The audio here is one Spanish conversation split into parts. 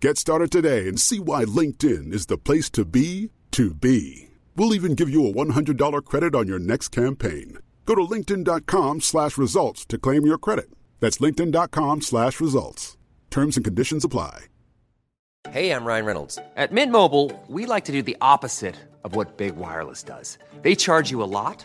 Get started today and see why LinkedIn is the place to be to be. We'll even give you a $100 credit on your next campaign. Go to linkedin.com slash results to claim your credit. That's linkedin.com slash results. Terms and conditions apply. Hey, I'm Ryan Reynolds. At Mint Mobile, we like to do the opposite of what Big Wireless does. They charge you a lot,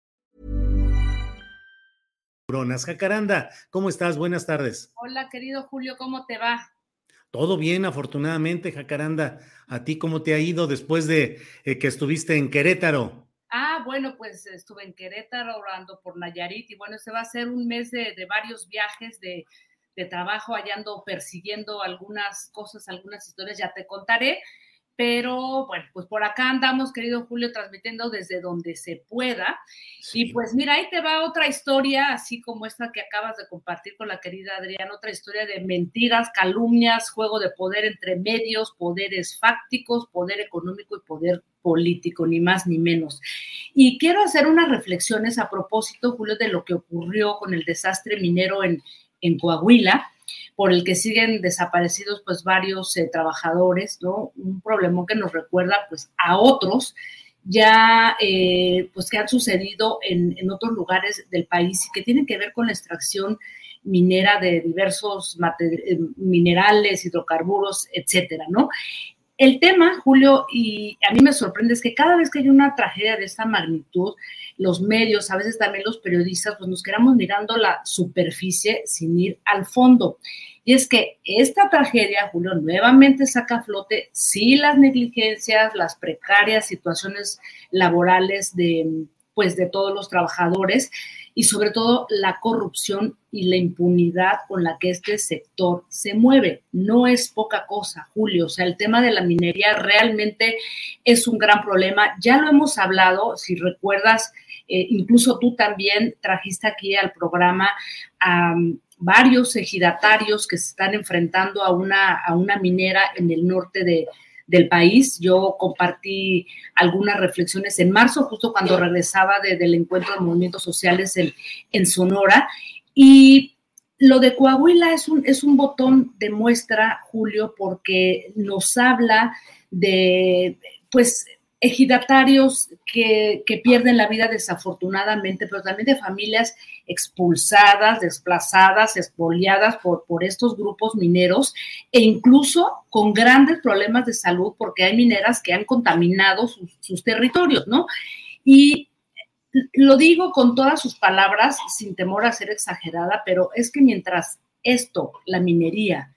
Bronas Jacaranda, ¿cómo estás? Buenas tardes. Hola, querido Julio, ¿cómo te va? Todo bien, afortunadamente, Jacaranda. ¿A ti cómo te ha ido después de eh, que estuviste en Querétaro? Ah, bueno, pues estuve en Querétaro, orando por Nayarit, y bueno, se va a ser un mes de, de varios viajes de, de trabajo, allá ando persiguiendo algunas cosas, algunas historias, ya te contaré. Pero bueno, pues por acá andamos, querido Julio, transmitiendo desde donde se pueda. Sí. Y pues mira, ahí te va otra historia, así como esta que acabas de compartir con la querida Adriana, otra historia de mentiras, calumnias, juego de poder entre medios, poderes fácticos, poder económico y poder político, ni más ni menos. Y quiero hacer unas reflexiones a propósito, Julio, de lo que ocurrió con el desastre minero en, en Coahuila por el que siguen desaparecidos pues varios eh, trabajadores, ¿no? Un problema que nos recuerda pues a otros ya eh, pues que han sucedido en, en, otros lugares del país y que tienen que ver con la extracción minera de diversos eh, minerales, hidrocarburos, etcétera, ¿no? El tema, Julio, y a mí me sorprende es que cada vez que hay una tragedia de esta magnitud, los medios, a veces también los periodistas, pues nos quedamos mirando la superficie sin ir al fondo. Y es que esta tragedia, Julio, nuevamente saca a flote, sí, las negligencias, las precarias situaciones laborales de, pues, de todos los trabajadores y sobre todo la corrupción y la impunidad con la que este sector se mueve. No es poca cosa, Julio. O sea, el tema de la minería realmente es un gran problema. Ya lo hemos hablado, si recuerdas, eh, incluso tú también trajiste aquí al programa a um, varios ejidatarios que se están enfrentando a una, a una minera en el norte de, del país. Yo compartí algunas reflexiones en marzo, justo cuando regresaba de, del encuentro de movimientos sociales en, en, Sonora. Y lo de Coahuila es un, es un botón de muestra, Julio, porque nos habla de, pues, ejidatarios que, que, pierden la vida desafortunadamente, pero también de familias expulsadas, desplazadas, expoliadas por, por estos grupos mineros e incluso con grandes problemas de salud porque hay mineras que han contaminado sus, sus territorios, ¿no? Y lo digo con todas sus palabras, sin temor a ser exagerada, pero es que mientras esto, la minería,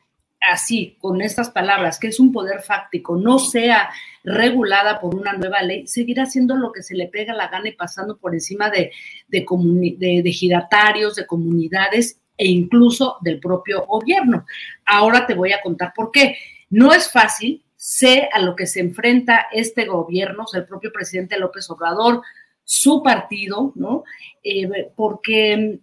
así, con estas palabras, que es un poder fáctico, no sea regulada por una nueva ley, seguirá haciendo lo que se le pega la gana y pasando por encima de, de, de, giratarios, de comunidades e incluso del propio gobierno. Ahora te voy a contar por qué. No es fácil, sé a lo que se enfrenta este gobierno, el propio presidente López Obrador, su partido, ¿no? Eh, porque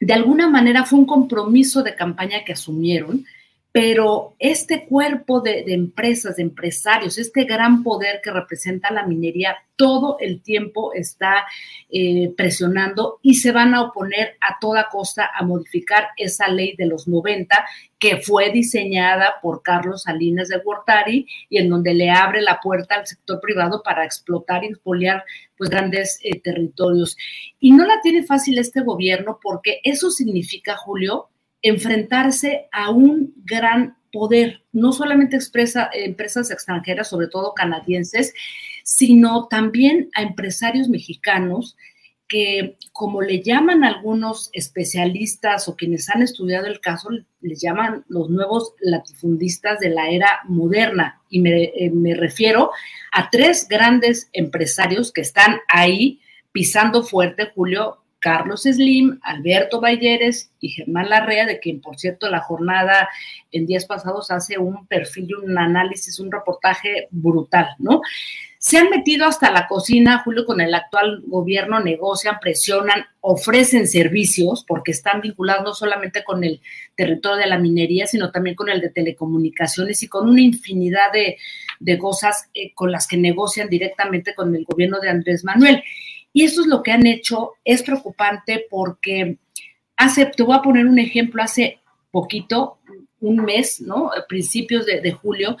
de alguna manera fue un compromiso de campaña que asumieron, pero este cuerpo de, empresas, de empresarios, este gran poder que representa la minería, todo el tiempo está eh, presionando y se van a oponer a toda costa a modificar esa ley de los 90 que fue diseñada por Carlos Salinas de Gortari y en donde le abre la puerta al sector privado para explotar y expoliar pues grandes eh, territorios. Y no la tiene fácil este gobierno porque eso significa, Julio, enfrentarse a un gran poder, no solamente expresa empresas extranjeras, sobre todo canadienses, sino también a empresarios mexicanos que, como le llaman algunos especialistas o quienes han estudiado el caso, les llaman los nuevos latifundistas de la era moderna. Y me, eh, me refiero a tres grandes empresarios que están ahí pisando fuerte, Julio, Carlos Slim, Alberto Balleres y Germán Larrea, de quien, por cierto, la jornada en días pasados hace un perfil, un análisis, un reportaje brutal, ¿no? Se han metido hasta la cocina, Julio, con el actual gobierno, negocian, presionan, ofrecen servicios, porque están vinculados no solamente con el territorio de la minería, sino también con el de telecomunicaciones y con una infinidad de, cosas eh, con las que negocian directamente con el gobierno de Andrés Manuel. Y eso es lo que han hecho, es preocupante porque hace, te voy a poner un ejemplo, hace poquito, un mes, ¿no? Principios de, julio,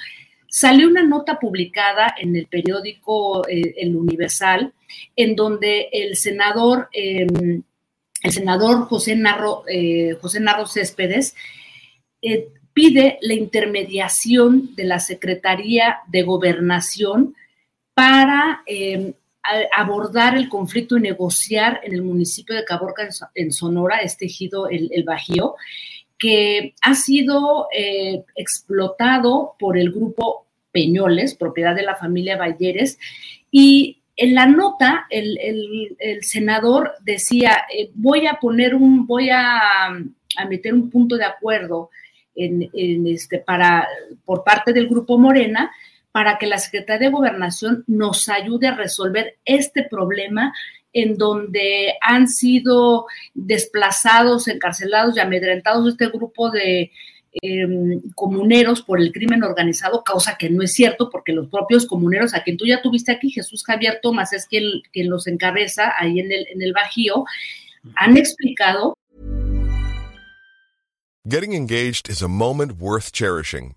salió una nota publicada en el periódico eh, El Universal, en donde el senador, em, el senador José Narro, eh, José Narro Céspedes, eh, pide la intermediación de la Secretaría de Gobernación para em, abordar el conflicto y negociar en el municipio de Caborca, en Sonora, este ejido, el, Bajío, que ha sido eh, explotado por el grupo Peñoles, propiedad de la familia Valleres, y en la nota el, senador decía, eh, voy a poner un, voy a, a, meter un punto de acuerdo en, en este, para, por parte del grupo Morena, para que la Secretaría de Gobernación nos ayude a resolver este problema en donde han sido desplazados, encarcelados y amedrentados este grupo de em, comuneros por el crimen organizado, causa que no es cierto, porque los propios comuneros, a quien tú ya tuviste aquí, Jesús Javier Tomás, es quien, quien los encabeza ahí en el, en el Bajío, han explicado. Getting engaged is a moment worth cherishing.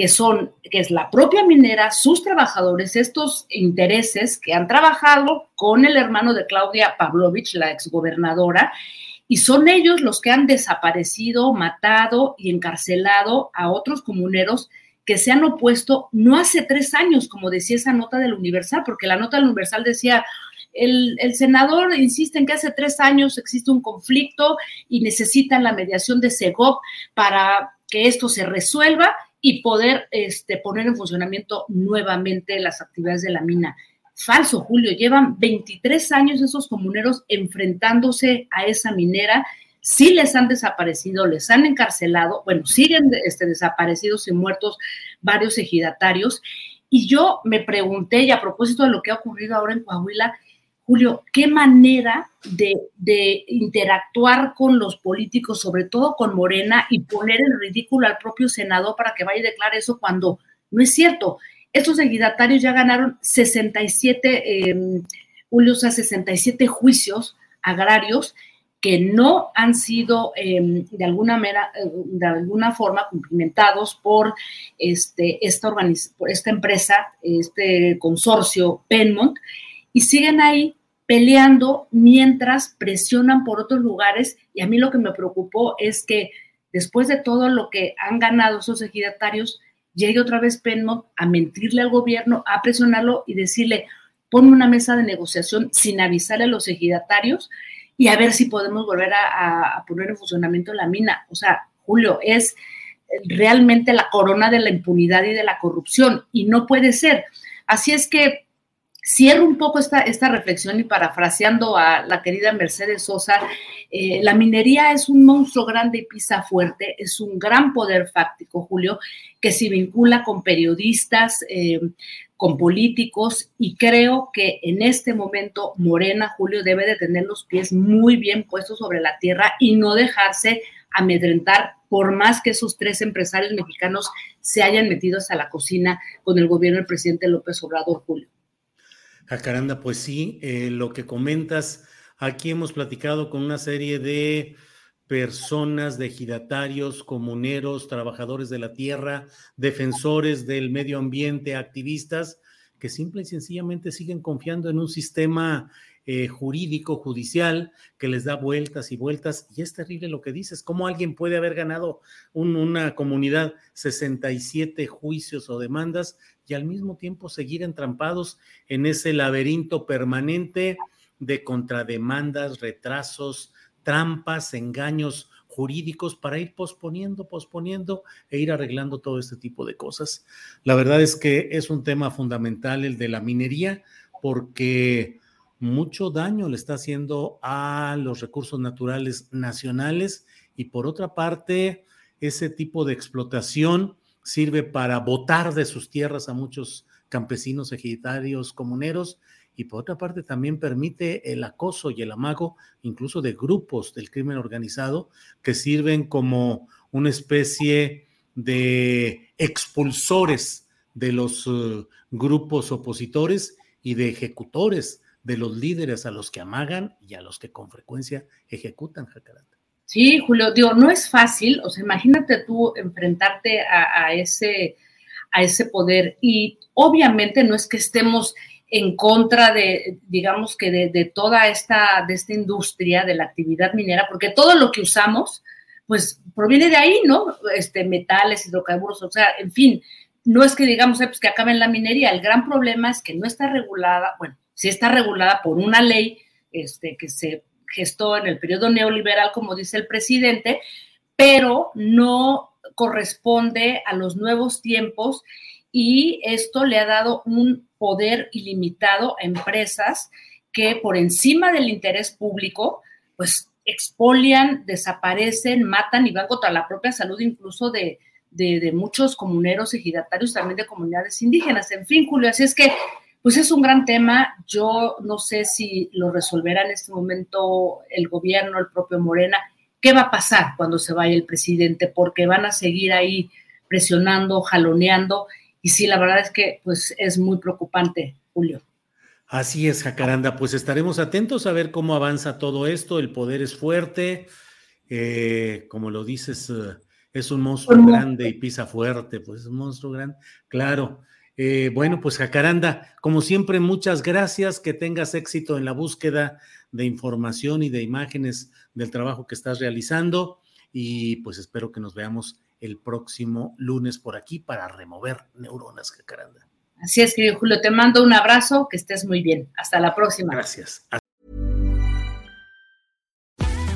que son, que es la propia minera, sus trabajadores, estos intereses que han trabajado con el hermano de Claudia Pavlovich, la exgobernadora, y son ellos los que han desaparecido, matado y encarcelado a otros comuneros que se han opuesto no hace tres años, como decía esa nota del Universal, porque la nota del Universal decía, el, el, senador insiste en que hace tres años existe un conflicto y necesitan la mediación de SEGOP para que esto se resuelva y poder este, poner en funcionamiento nuevamente las actividades de la mina. Falso, Julio, llevan 23 años esos comuneros enfrentándose a esa minera, sí les han desaparecido, les han encarcelado, bueno, siguen este, desaparecidos y muertos varios ejidatarios. Y yo me pregunté, y a propósito de lo que ha ocurrido ahora en Coahuila, Julio, qué manera de, interactuar con los políticos, sobre todo con Morena, y poner en ridículo al propio senador para que vaya y declare eso cuando no es cierto. Estos ejidatarios ya ganaron 67, eh, Julio, o sea, 67 juicios agrarios que no han sido em, de, alguna manera, eh, de alguna forma cumplimentados por, este, por esta empresa, este consorcio Penmont, y siguen ahí peleando mientras presionan por otros lugares. Y a mí lo que me preocupó es que después de todo lo que han ganado esos ejidatarios, llegue otra vez Penmont a mentirle al gobierno, a presionarlo y decirle, ponme una mesa de negociación sin avisarle a los ejidatarios y a ver si podemos volver a, poner en funcionamiento la mina. O sea, Julio, es realmente la corona de la impunidad y de la corrupción y no puede ser. Así es que cierro un poco esta, esta reflexión y parafraseando a la querida Mercedes Sosa, eh, la minería es un monstruo grande y pisa fuerte, es un gran poder fáctico, Julio, que se vincula con periodistas, eh, con políticos y creo que en este momento Morena, Julio, debe de tener los pies muy bien puestos sobre la tierra y no dejarse amedrentar por más que esos tres empresarios mexicanos se hayan metido hasta la cocina con el gobierno del presidente López Obrador, Julio. Jacaranda, pues sí, eh, lo que comentas, aquí hemos platicado con una serie de personas, de ejidatarios, comuneros, trabajadores de la tierra, defensores del medio ambiente, activistas, que simple y sencillamente siguen confiando en un sistema eh, jurídico, judicial, que les da vueltas y vueltas. Y es terrible lo que dices, ¿cómo alguien puede haber ganado una comunidad 67 juicios o demandas y al mismo tiempo seguir entrampados en ese laberinto permanente de contrademandas, retrasos, trampas, engaños jurídicos para ir posponiendo, posponiendo e ir arreglando todo este tipo de cosas. La verdad es que es un tema fundamental el de la minería porque mucho daño le está haciendo a los recursos naturales nacionales y por otra parte, ese tipo de explotación sirve para botar de sus tierras a muchos campesinos, ejidatarios, comuneros y por otra parte también permite el acoso y el amago incluso de grupos del crimen organizado que sirven como una especie de expulsores de los eh, grupos opositores y de ejecutores de los líderes a los que amagan y a los que con frecuencia ejecutan, Jacaranda. Sí, Julio, digo, no es fácil, o sea, imagínate tú enfrentarte a, ese, a ese poder y obviamente no es que estemos en contra de, digamos que de, toda esta, de esta industria, de la actividad minera, porque todo lo que usamos, pues proviene de ahí, ¿no? Este, metales, hidrocarburos, o sea, en fin, no es que digamos pues, que acaben la minería, el gran problema es que no está regulada, bueno, sí está regulada por una ley este, que se gestó en el periodo neoliberal, como dice el presidente, pero no corresponde a los nuevos tiempos y esto le ha dado un poder ilimitado a empresas que por encima del interés público, pues expolian, desaparecen, matan y van contra la propia salud incluso de, muchos comuneros, ejidatarios, también de comunidades indígenas. En fin, Julio, así es que, pues es un gran tema. Yo no sé si lo resolverá en este momento el gobierno, el propio Morena. ¿Qué va a pasar cuando se vaya el presidente? Porque van a seguir ahí presionando, jaloneando y sí, la verdad es que pues es muy preocupante, Julio. Así es, Jacaranda. Pues estaremos atentos a ver cómo avanza todo esto. El poder es fuerte. Eh, como lo dices, eh, es un monstruo grande y pisa fuerte. Pues es un monstruo grande. Claro. Eh, bueno, pues Jacaranda, como siempre, muchas gracias. Que tengas éxito en la búsqueda de información y de imágenes del trabajo que estás realizando. Y pues espero que nos veamos el próximo lunes por aquí para remover neuronas, Jacaranda. Así es, querido Julio, te mando un abrazo, que estés muy bien. Hasta la próxima. Gracias.